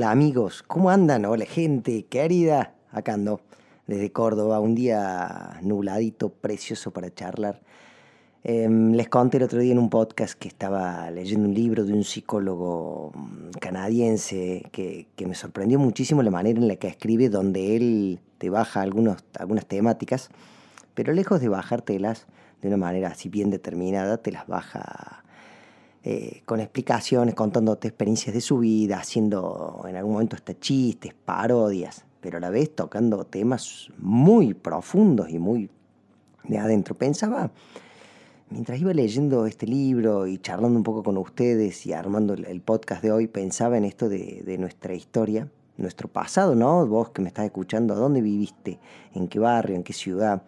Hola amigos, ¿cómo andan? Hola gente querida, acá ando desde Córdoba, un día nubladito, precioso para charlar. Em, les conté el otro día en un podcast que estaba leyendo un libro de un psicólogo mm, canadiense que, me sorprendió muchísimo la manera en la que escribe, donde él te baja algunas temáticas, pero lejos de bajártelas de una manera así bien determinada, te las baja eh, con explicaciones, contándote experiencias de su vida, haciendo en algún momento hasta chistes, parodias, pero a la vez tocando temas muy profundos y muy de adentro. Pensaba, mientras iba leyendo este libro y charlando un poco con ustedes y armando el podcast de hoy, pensaba en esto de, nuestra historia, nuestro pasado, ¿no? Vos que me estás escuchando, ¿dónde viviste? ¿En qué barrio? ¿En qué ciudad?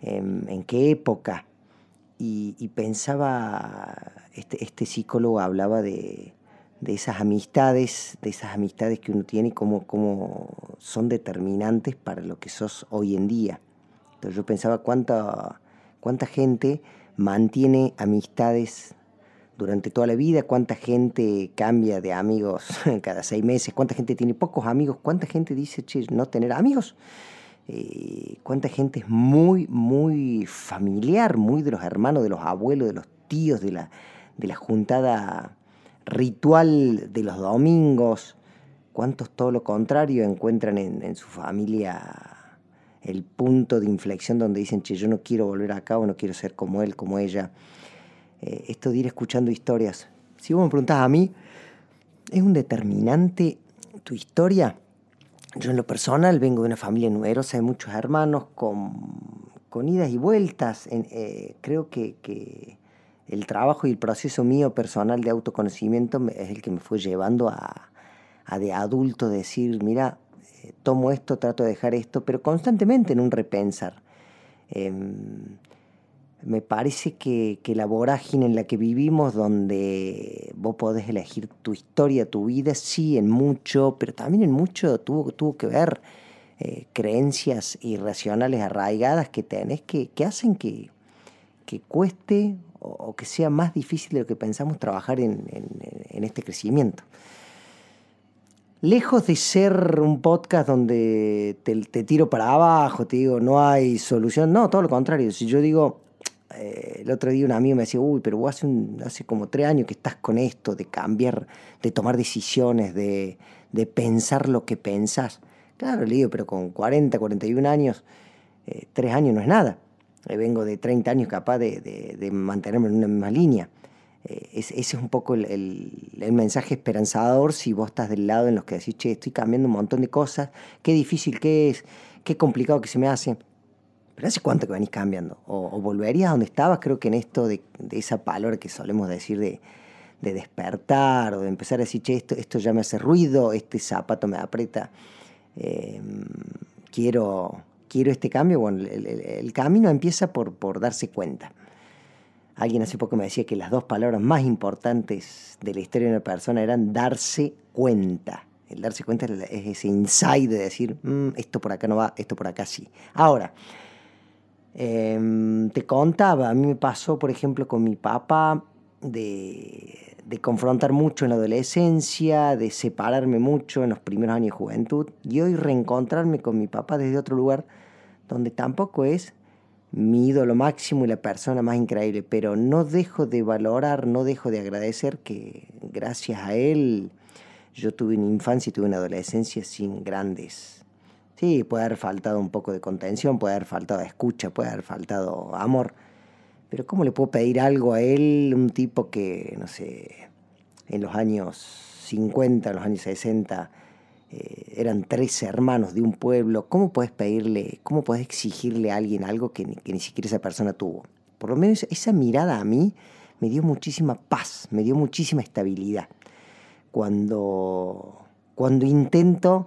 en qué época? Y, pensaba, este, este, psicólogo hablaba de, esas amistades, de esas amistades que uno tiene y cómo, son determinantes para lo que sos hoy en día. Entonces yo pensaba cuánta, cuánta gente mantiene amistades durante toda la vida, cuánta gente cambia de amigos cada seis meses, cuánta gente tiene pocos amigos, cuánta gente dice, che, no tener amigos. Eh, cuánta gente es muy, muy familiar, muy de los hermanos, de los abuelos, de los tíos, de la, de la juntada ritual de los domingos. Cuántos todo lo contrario encuentran en, su familia el punto de inflexión donde dicen, che, yo no quiero volver acá o no quiero ser como él, como ella. Eh, esto de ir escuchando historias. Si vos me preguntás a mí, ¿es un determinante tu historia? Yo en lo personal vengo de una familia numerosa de muchos hermanos con, idas y vueltas. Eh, creo que, el trabajo y el proceso mío personal de autoconocimiento es el que me fue llevando a, de adulto decir, mira, eh, tomo esto, trato de dejar esto, pero constantemente en un repensar. Em, me parece que, la vorágine en la que vivimos, donde vos podés elegir tu historia, tu vida, sí, en mucho, pero también en mucho tuvo, tuvo que ver eh, creencias irracionales arraigadas que tenés que, que hacen que, que cueste o, que sea más difícil de lo que pensamos trabajar en, este crecimiento. Lejos de ser un podcast donde te, te, tiro para abajo, te digo, no hay solución, no, todo lo contrario. Si yo digo, eh, el otro día un amigo me decía, uy, pero vos hace, hace como tres años que estás con esto de cambiar, de tomar decisiones, de, pensar lo que pensás. Claro, le digo, pero con 40, 41 años, eh, tres años no es nada. Eh, vengo de 30 años capaz de, mantenerme en una misma línea. ese es un poco el, mensaje esperanzador si vos estás del lado en los que decís, che, estoy cambiando un montón de cosas, qué difícil que es, qué complicado que se me hace. Hace cuánto que venís cambiando. O, volverías a donde estabas, creo que en esto de, esa palabra que solemos decir de, despertar o de empezar a decir, che, esto, esto ya me hace ruido, este zapato me aprieta, em, quiero, quiero este cambio. Bueno, el, camino empieza por, por darse cuenta. Alguien hace poco me decía que las dos palabras más importantes de la historia de una persona eran darse cuenta. El darse cuenta es ese insight de decir, mm, esto por acá no va, esto por acá sí. Ahora, Em, te contaba, a mí me pasó, por ejemplo, con mi papá de, de, confrontar mucho en la adolescencia, de separarme mucho en los primeros años de juventud, y hoy reencontrarme con mi papá desde otro lugar donde tampoco es mi ídolo máximo y la persona más increíble, pero no dejo de valorar, no dejo de agradecer que gracias a él yo tuve una infancia y tuve una adolescencia sin grandes Sí, puede haber faltado un poco de contención, puede haber faltado escucha, puede haber faltado amor. Pero ¿cómo le puedo pedir algo a él, un tipo que, no sé, en los años 50, en los años 60, eh, eran tres hermanos de un pueblo? ¿Cómo puedes pedirle, cómo puedes exigirle a alguien algo que ni siquiera esa persona tuvo? Por lo menos esa mirada a mí me dio muchísima paz, me dio muchísima estabilidad. Cuando cuando intento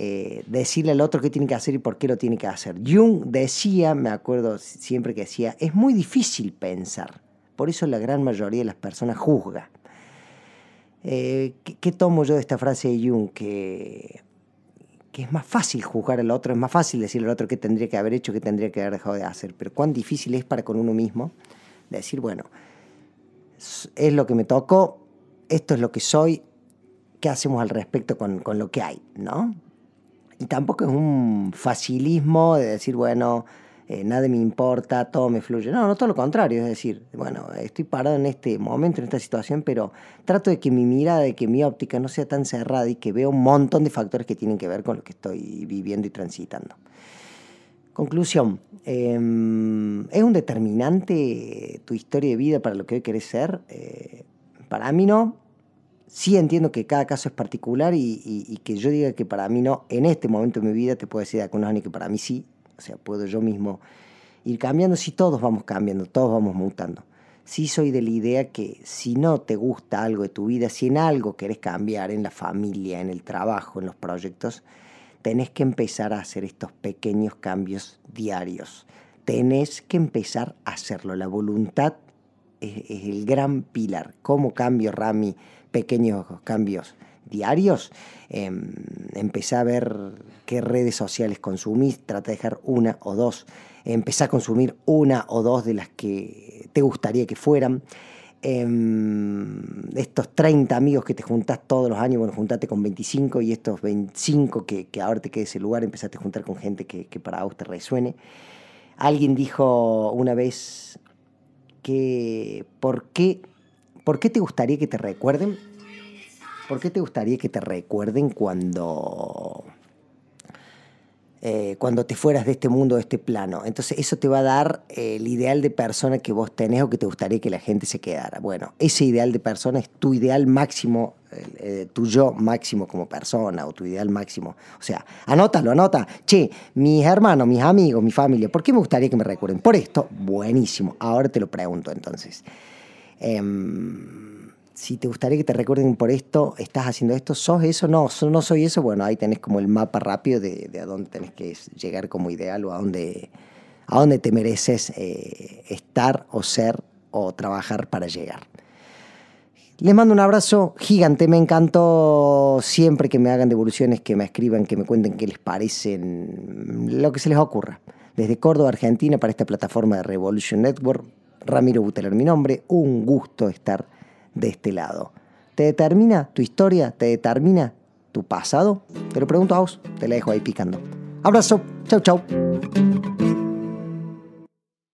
eh, decirle al otro qué tiene que hacer y por qué lo tiene que hacer. Jung decía, me acuerdo siempre que decía, es muy difícil pensar, por eso la gran mayoría de las personas juzga. Eh, ¿qué, tomo yo de esta frase de Jung? Que, es más fácil juzgar al otro, es más fácil decirle al otro qué tendría que haber hecho, qué tendría que haber dejado de hacer, pero cuán difícil es para con uno mismo decir, bueno, es lo que me tocó, esto es lo que soy, ¿qué hacemos al respecto con lo que hay? ¿no? Y tampoco es un facilismo de decir, bueno, eh, nada me importa, todo me fluye. No, no, todo lo contrario. Es decir, bueno, estoy parado en este momento, en esta situación, pero trato de que mi mirada, de que mi óptica no sea tan cerrada y que vea un montón de factores que tienen que ver con lo que estoy viviendo y transitando. Conclusión, em, ¿es un determinante tu historia de vida para lo que hoy querés ser? Eh, para mí no, sí entiendo que cada caso es particular y, que yo diga que para mí no, en este momento de mi vida te puedo decir de unos años que para mí sí, o sea, puedo yo mismo ir cambiando, si todos vamos cambiando, todos vamos mutando. Sí soy de la idea que si no te gusta algo de tu vida, si en algo querés cambiar, en la familia, en el trabajo, en los proyectos, tenés que empezar a hacer estos pequeños cambios diarios. Tenés que empezar a hacerlo. La voluntad es, es el gran pilar. ¿Cómo cambio, Rami? Pequeños cambios diarios, eh, empecé a ver qué redes sociales consumís, trata de dejar una o dos, empecé a consumir una o dos de las que te gustaría que fueran. Em, estos 30 amigos que te juntás todos los años, bueno, juntate con 25 y estos 25 que, que ahora te quede ese lugar, empezaste a juntar con gente que, que para vos te resuene. Alguien dijo una vez que por qué ¿Por qué te gustaría que te recuerden? ¿Por qué te gustaría que te recuerden cuando, eh, cuando te fueras de este mundo, de este plano? Entonces eso te va a dar el ideal de persona que vos tenés o que te gustaría que la gente se quedara. Bueno, ese ideal de persona es tu ideal máximo, eh, tu yo máximo como persona o tu ideal máximo. O sea, anótalo, anota. Che, mis hermanos, mis amigos, mi familia, ¿por qué me gustaría que me recuerden? Por esto, buenísimo. Ahora te lo pregunto entonces. Em, si te gustaría que te recuerden por esto, estás haciendo esto, sos eso, no, no soy eso, bueno, ahí tenés como el mapa rápido de, a dónde tenés que llegar como ideal o a dónde, a dónde te mereces eh, estar o ser o trabajar para llegar. Les mando un abrazo gigante, me encantó siempre que me hagan devoluciones, que me escriban, que me cuenten qué les parece, lo que se les ocurra. Desde Córdoba, Argentina, para esta plataforma de Revolution Network, Ramiro Buteler, mi nombre, un gusto estar de este lado. ¿Te determina tu historia? ¿Te determina tu pasado? Te lo pregunto a vos, te la dejo ahí picando. Abrazo, chau chau.